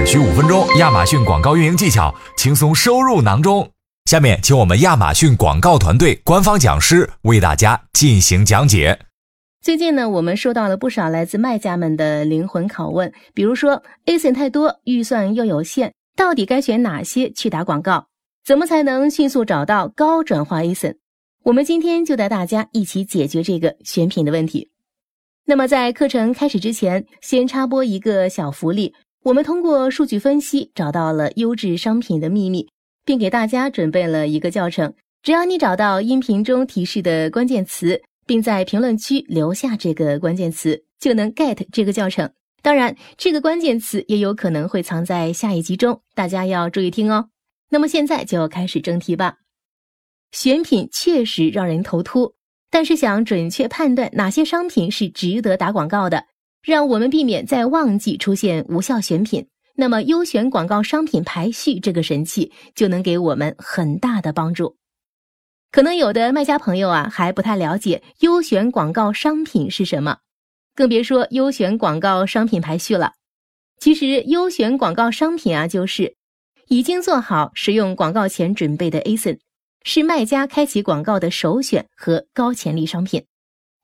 只需五分钟，亚马逊广告运营技巧轻松收入囊中。下面，请我们亚马逊广告团队官方讲师为大家进行讲解。最近呢，我们收到了不少来自卖家们的灵魂拷问，比如说 ASIN 太多，预算又有限，到底该选哪些去打广告？怎么才能迅速找到高转化 ASIN？我们今天就带大家一起解决这个选品的问题。那么在课程开始之前，先插播一个小福利，我们通过数据分析找到了优质商品的秘密。并给大家准备了一个教程，只要你找到音频中提示的关键词，并在评论区留下这个关键词，就能 get 这个教程。当然，这个关键词也有可能会藏在下一集中，大家要注意听哦。那么现在就开始正题吧。选品确实让人头秃，但是想准确判断哪些商品是值得打广告的，让我们避免在旺季出现无效选品。那么，优选广告商品排序这个神器就能给我们很大的帮助。可能有的卖家朋友啊还不太了解优选广告商品是什么，更别说优选广告商品排序了。其实，优选广告商品啊，就是已经做好使用广告前准备的 ASIN，是卖家开启广告的首选和高潜力商品。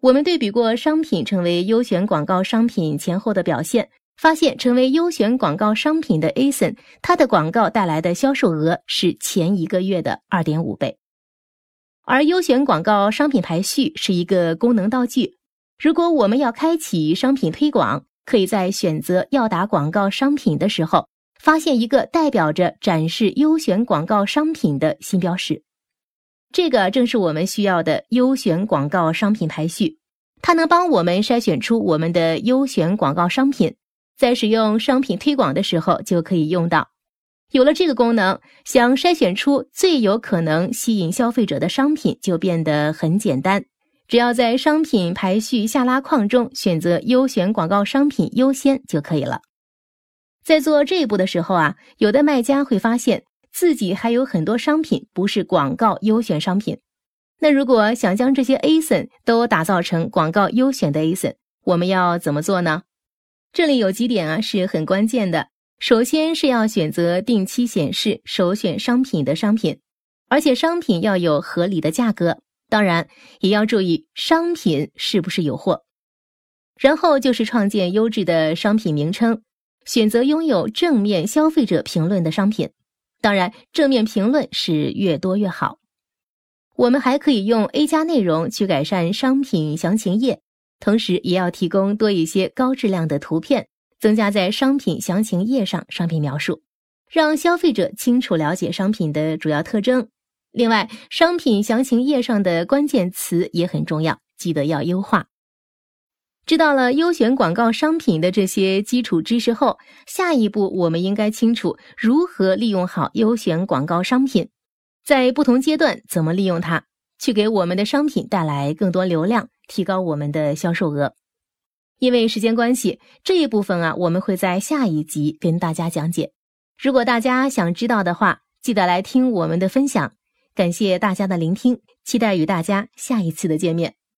我们对比过商品成为优选广告商品前后的表现。发现成为优选广告商品的 ASIN，它的广告带来的销售额是前一个月的二点五倍。而优选广告商品排序是一个功能道具，如果我们要开启商品推广，可以在选择要打广告商品的时候，发现一个代表着展示优选广告商品的新标识。这个正是我们需要的优选广告商品排序，它能帮我们筛选出我们的优选广告商品。在使用商品推广的时候就可以用到。有了这个功能，想筛选出最有可能吸引消费者的商品就变得很简单。只要在商品排序下拉框中选择优选广告商品优先就可以了。在做这一步的时候啊，有的卖家会发现自己还有很多商品不是广告优选商品。那如果想将这些 ASIN 都打造成广告优选的 ASIN，我们要怎么做呢？这里有几点啊是很关键的。首先是要选择定期显示首选商品的商品，而且商品要有合理的价格，当然也要注意商品是不是有货。然后就是创建优质的商品名称，选择拥有正面消费者评论的商品，当然正面评论是越多越好。我们还可以用 A 加内容去改善商品详情页。同时，也要提供多一些高质量的图片，增加在商品详情页上商品描述，让消费者清楚了解商品的主要特征。另外，商品详情页上的关键词也很重要，记得要优化。知道了优选广告商品的这些基础知识后，下一步我们应该清楚如何利用好优选广告商品，在不同阶段怎么利用它，去给我们的商品带来更多流量。提高我们的销售额，因为时间关系，这一部分啊，我们会在下一集跟大家讲解。如果大家想知道的话，记得来听我们的分享。感谢大家的聆听，期待与大家下一次的见面。